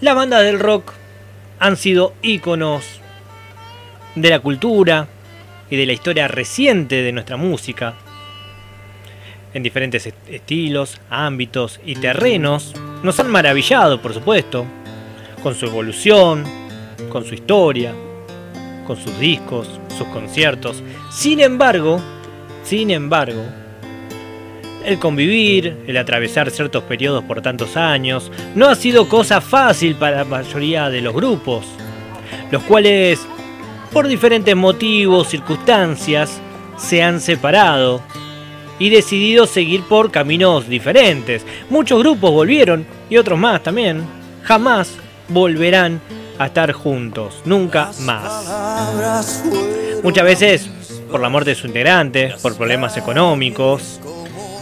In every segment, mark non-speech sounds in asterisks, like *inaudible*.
Las bandas del rock han sido íconos de la cultura y de la historia reciente de nuestra música, en diferentes estilos, ámbitos y terrenos, nos han maravillado, por supuesto, con su evolución, con su historia, con sus discos, sus conciertos. Sin embargo, sin embargo, el convivir, el atravesar ciertos periodos por tantos años, no ha sido cosa fácil para la mayoría de los grupos, los cuales, por diferentes motivos, circunstancias, se han separado y decidido seguir por caminos diferentes. Muchos grupos volvieron y otros más también. Jamás volverán a estar juntos, nunca más. Muchas veces por la muerte de su integrante, por problemas económicos,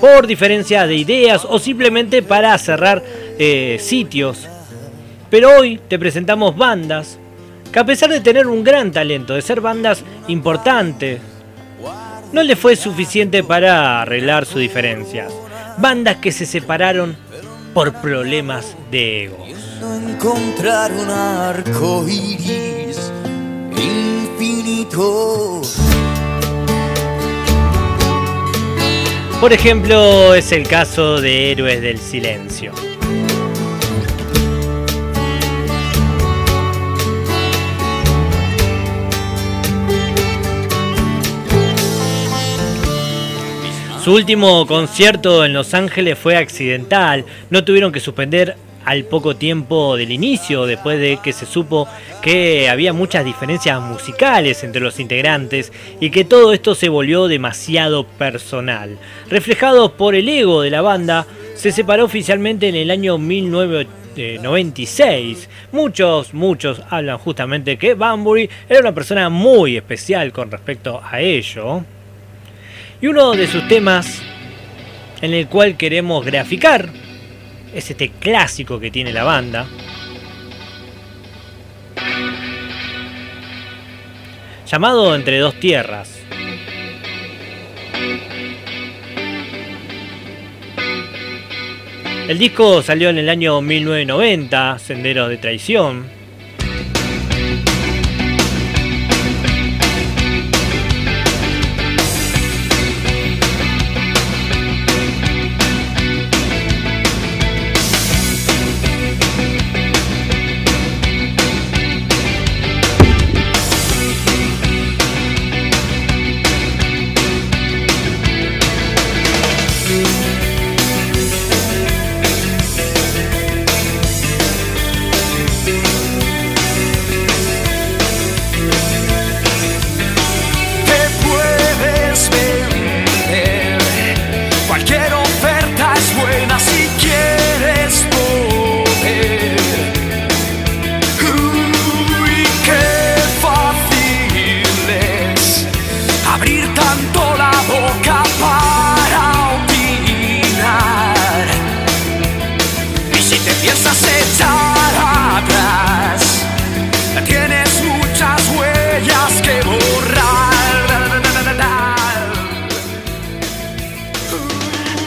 por diferencia de ideas o simplemente para cerrar eh, sitios. Pero hoy te presentamos bandas que a pesar de tener un gran talento, de ser bandas importantes, no le fue suficiente para arreglar sus diferencias. Bandas que se separaron por problemas de ego. Encontrar un arco iris infinito. Por ejemplo, es el caso de Héroes del Silencio. Su último concierto en Los Ángeles fue accidental, no tuvieron que suspender al poco tiempo del inicio, después de que se supo que había muchas diferencias musicales entre los integrantes y que todo esto se volvió demasiado personal. Reflejado por el ego de la banda, se separó oficialmente en el año 1996. Muchos, muchos hablan justamente que Banbury era una persona muy especial con respecto a ello. Y uno de sus temas en el cual queremos graficar es este clásico que tiene la banda. Llamado Entre dos tierras. El disco salió en el año 1990, Senderos de Traición.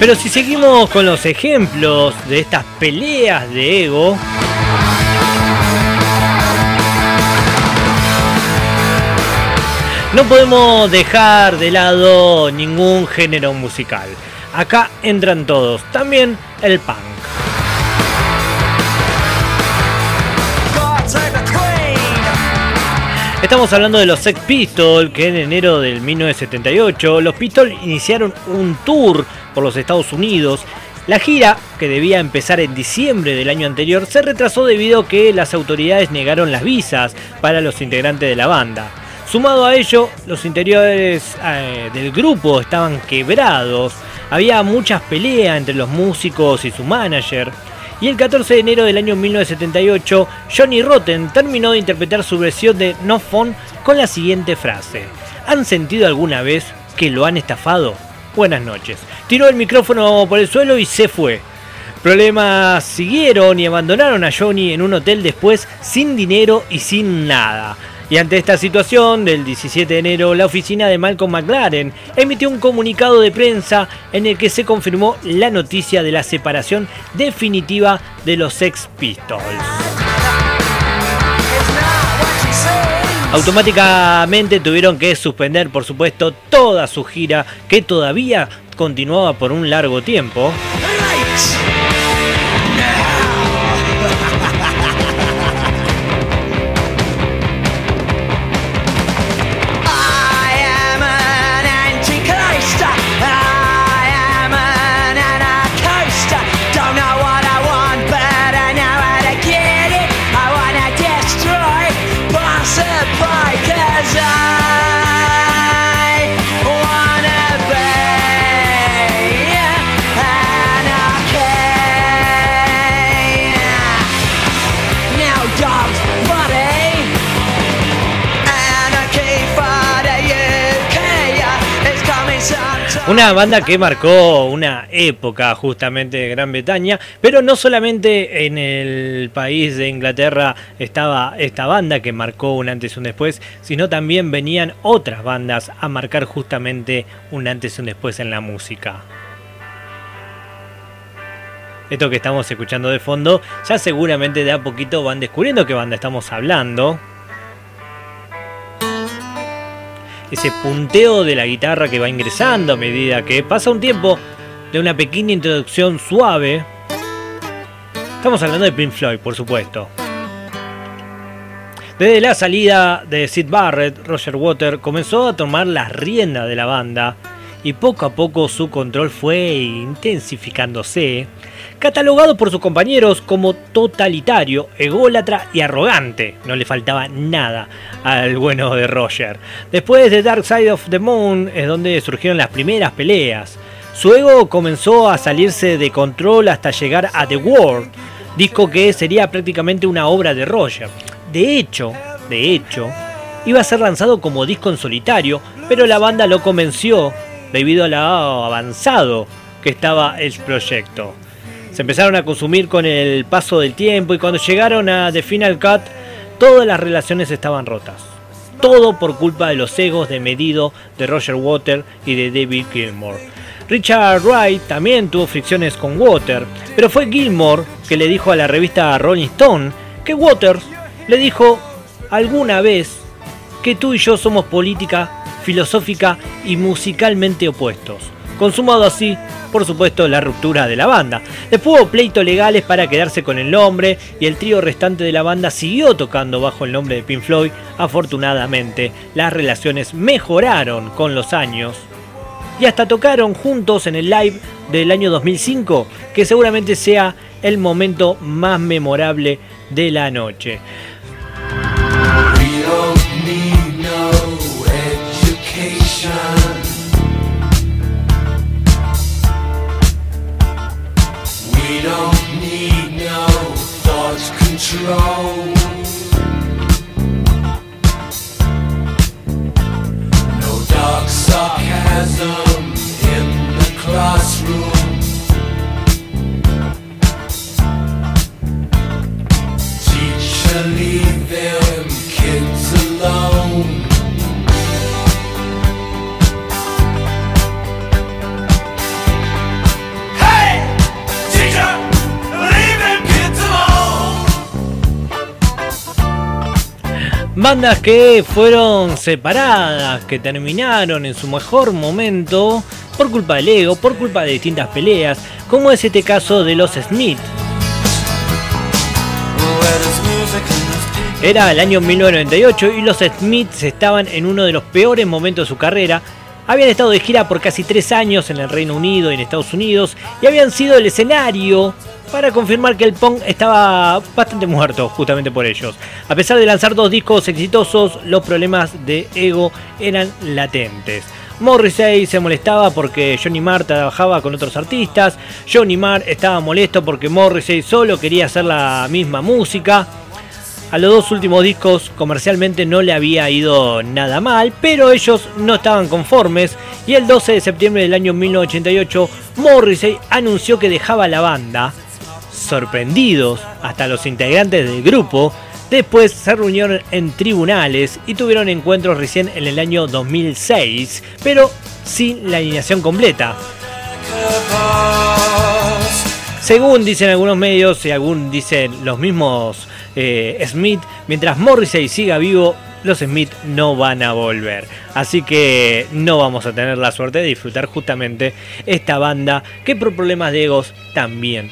Pero si seguimos con los ejemplos de estas peleas de ego, no podemos dejar de lado ningún género musical. Acá entran todos, también el punk. Estamos hablando de los Sex Pistols, que en enero del 1978 los Pistols iniciaron un tour por los Estados Unidos. La gira, que debía empezar en diciembre del año anterior, se retrasó debido a que las autoridades negaron las visas para los integrantes de la banda. Sumado a ello, los interiores eh, del grupo estaban quebrados, había muchas peleas entre los músicos y su manager. Y el 14 de enero del año 1978, Johnny Rotten terminó de interpretar su versión de No Phone con la siguiente frase. ¿Han sentido alguna vez que lo han estafado? Buenas noches. Tiró el micrófono por el suelo y se fue. Problemas siguieron y abandonaron a Johnny en un hotel después sin dinero y sin nada. Y ante esta situación, del 17 de enero, la oficina de Malcolm McLaren emitió un comunicado de prensa en el que se confirmó la noticia de la separación definitiva de los Sex Pistols. Automáticamente tuvieron que suspender, por supuesto, toda su gira que todavía continuaba por un largo tiempo. Una banda que marcó una época justamente de Gran Bretaña, pero no solamente en el país de Inglaterra estaba esta banda que marcó un antes y un después, sino también venían otras bandas a marcar justamente un antes y un después en la música. Esto que estamos escuchando de fondo, ya seguramente de a poquito van descubriendo qué banda estamos hablando. Ese punteo de la guitarra que va ingresando a medida que pasa un tiempo de una pequeña introducción suave. Estamos hablando de Pink Floyd, por supuesto. Desde la salida de Sid Barrett, Roger Water comenzó a tomar las riendas de la banda y poco a poco su control fue intensificándose catalogado por sus compañeros como totalitario, ególatra y arrogante. No le faltaba nada al bueno de Roger. Después de Dark Side of the Moon es donde surgieron las primeras peleas. Su ego comenzó a salirse de control hasta llegar a The World, disco que sería prácticamente una obra de Roger. De hecho, de hecho, iba a ser lanzado como disco en solitario, pero la banda lo convenció debido a lo avanzado que estaba el proyecto se empezaron a consumir con el paso del tiempo y cuando llegaron a The Final Cut, todas las relaciones estaban rotas. Todo por culpa de los egos de medido de Roger Water y de David Gilmour. Richard Wright también tuvo fricciones con Water, pero fue Gilmour que le dijo a la revista Rolling Stone que Waters le dijo alguna vez que tú y yo somos política, filosófica y musicalmente opuestos consumado así, por supuesto, la ruptura de la banda. Después hubo pleitos legales para quedarse con el nombre y el trío restante de la banda siguió tocando bajo el nombre de Pink Floyd. Afortunadamente, las relaciones mejoraron con los años y hasta tocaron juntos en el live del año 2005, que seguramente sea el momento más memorable de la noche. try. Bandas que fueron separadas, que terminaron en su mejor momento por culpa del ego, por culpa de distintas peleas, como es este caso de los Smith. Era el año 1998 y los Smiths estaban en uno de los peores momentos de su carrera. Habían estado de gira por casi tres años en el Reino Unido y en Estados Unidos y habían sido el escenario para confirmar que el Pong estaba bastante muerto justamente por ellos. A pesar de lanzar dos discos exitosos, los problemas de ego eran latentes. Morrissey se molestaba porque Johnny Marr trabajaba con otros artistas, Johnny Marr estaba molesto porque Morrissey solo quería hacer la misma música. A los dos últimos discos comercialmente no le había ido nada mal, pero ellos no estaban conformes y el 12 de septiembre del año 1988 Morrissey anunció que dejaba la banda sorprendidos hasta los integrantes del grupo, después se reunieron en tribunales y tuvieron encuentros recién en el año 2006, pero sin la alineación completa. Según dicen algunos medios y según dicen los mismos eh, Smith, mientras Morrissey siga vivo, los Smith no van a volver. Así que no vamos a tener la suerte de disfrutar justamente esta banda que por problemas de egos también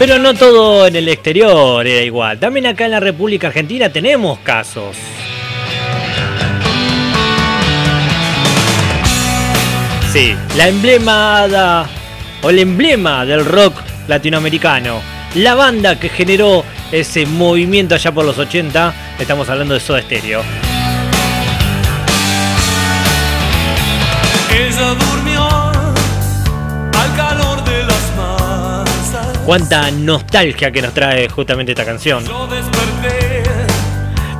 Pero no todo en el exterior era igual. También acá en la República Argentina tenemos casos. Sí, la emblemada o el emblema del rock latinoamericano. La banda que generó ese movimiento allá por los 80, estamos hablando de Soda Stereo. Cuánta nostalgia que nos trae justamente esta canción.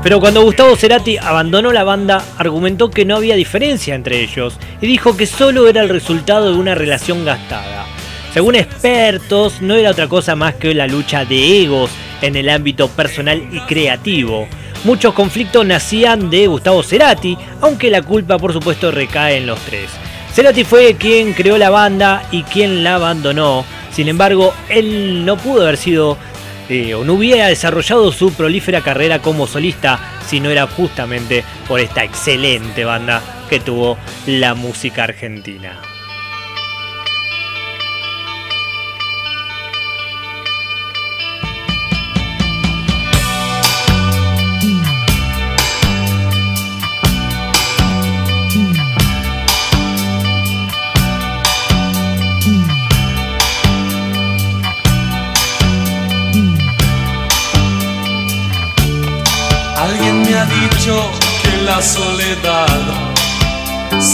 Pero cuando Gustavo Cerati abandonó la banda, argumentó que no había diferencia entre ellos y dijo que solo era el resultado de una relación gastada. Según expertos, no era otra cosa más que la lucha de egos en el ámbito personal y creativo. Muchos conflictos nacían de Gustavo Cerati, aunque la culpa por supuesto recae en los tres. Cerati fue quien creó la banda y quien la abandonó, sin embargo, él no pudo haber sido eh, o no hubiera desarrollado su prolífera carrera como solista si no era justamente por esta excelente banda que tuvo la música argentina.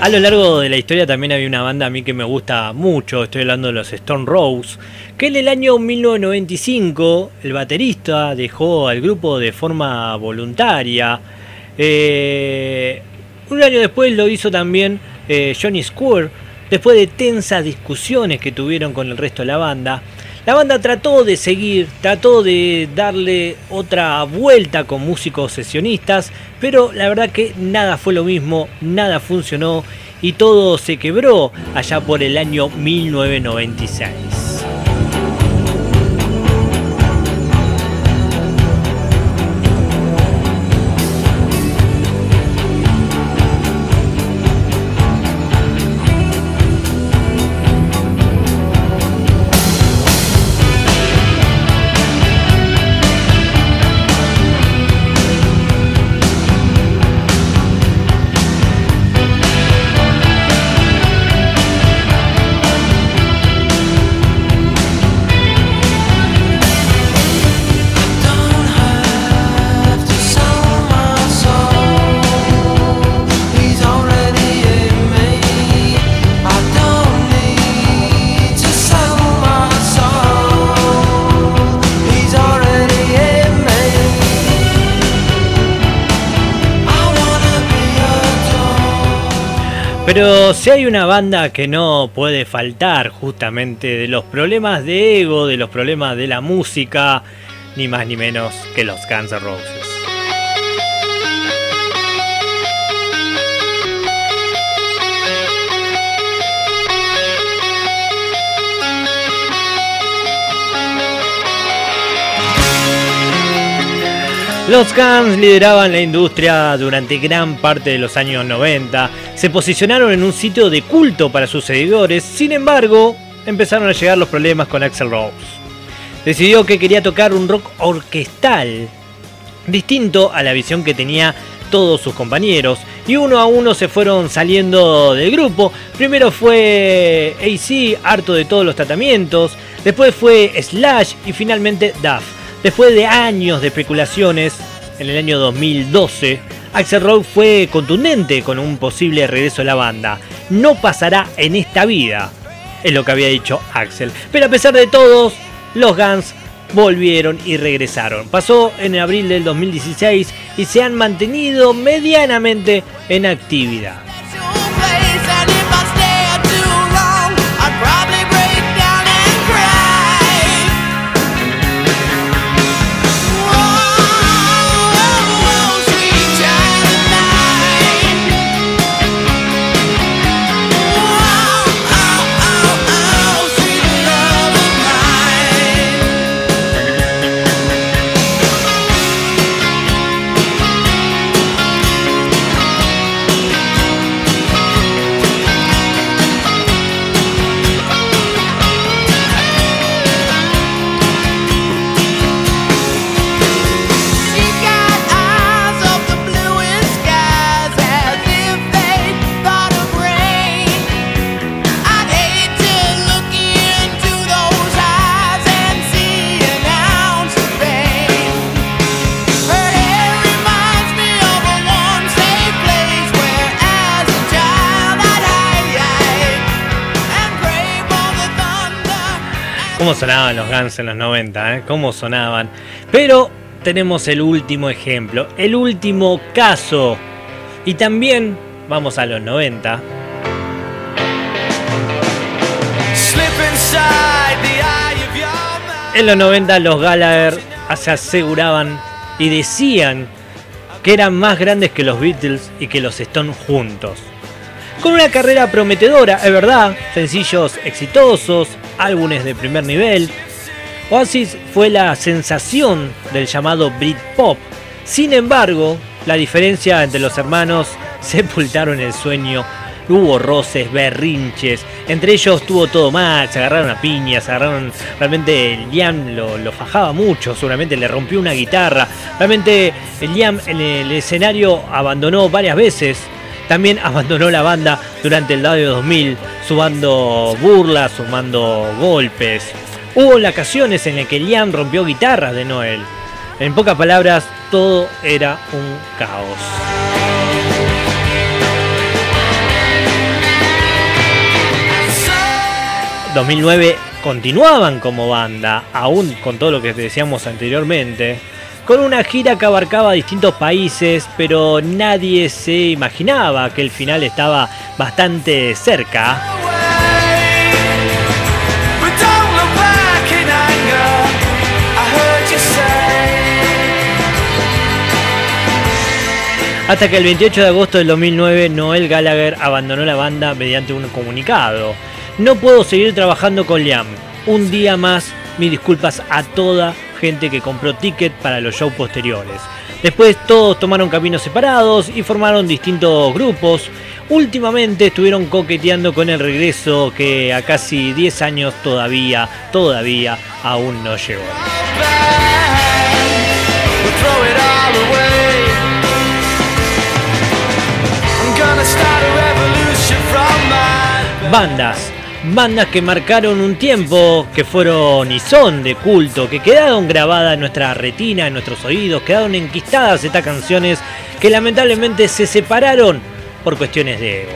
A lo largo de la historia también había una banda a mí que me gusta mucho, estoy hablando de los Stone Rose, que en el año 1995 el baterista dejó al grupo de forma voluntaria. Eh, un año después lo hizo también eh, Johnny Square Después de tensas discusiones que tuvieron con el resto de la banda, la banda trató de seguir, trató de darle otra vuelta con músicos sesionistas, pero la verdad que nada fue lo mismo, nada funcionó y todo se quebró allá por el año 1996. Pero si hay una banda que no puede faltar justamente de los problemas de ego, de los problemas de la música, ni más ni menos que los Guns N' Roses. Los Guns lideraban la industria durante gran parte de los años 90, se posicionaron en un sitio de culto para sus seguidores, sin embargo, empezaron a llegar los problemas con Axel Rose. Decidió que quería tocar un rock orquestal, distinto a la visión que tenía todos sus compañeros, y uno a uno se fueron saliendo del grupo. Primero fue AC, harto de todos los tratamientos, después fue Slash y finalmente Duff. Después de años de especulaciones, en el año 2012, Axel Rose fue contundente con un posible regreso a la banda. No pasará en esta vida, es lo que había dicho Axel. Pero a pesar de todos, los Guns volvieron y regresaron. Pasó en abril del 2016 y se han mantenido medianamente en actividad. Cómo sonaban los Guns en los 90, ¿eh? Cómo sonaban. Pero tenemos el último ejemplo, el último caso. Y también vamos a los 90. En los 90 los Gallagher se aseguraban y decían que eran más grandes que los Beatles y que los Stones juntos. Con una carrera prometedora, es verdad, sencillos exitosos, álbumes de primer nivel. Oasis fue la sensación del llamado Britpop. Sin embargo, la diferencia entre los hermanos *laughs* sepultaron el sueño. Hubo roces, berrinches, entre ellos tuvo todo mal, se agarraron a piñas, agarraron. Realmente Liam lo, lo, fajaba mucho, seguramente le rompió una guitarra. Realmente Liam en el escenario abandonó varias veces también *laughs* abandonó la banda durante el año 2000, sumando burlas, sumando golpes. Hubo ocasiones en las que Liam rompió guitarras de Noel. En pocas palabras, todo era un caos. 2009 continuaban como banda, aún con todo lo que decíamos anteriormente con una gira que abarcaba distintos países, pero nadie se imaginaba que el final estaba bastante cerca. Hasta que el 28 de agosto del 2009 Noel Gallagher abandonó la banda mediante un comunicado. No puedo seguir trabajando con Liam. Un día más, mis disculpas a toda gente que compró ticket para los shows posteriores. Después todos tomaron caminos separados y formaron distintos grupos. Últimamente estuvieron coqueteando con el regreso que a casi 10 años todavía, todavía aún no llegó. Bandas bandas que marcaron un tiempo, que fueron y son de culto, que quedaron grabadas en nuestra retina, en nuestros oídos, quedaron enquistadas estas canciones que lamentablemente se separaron por cuestiones de ego.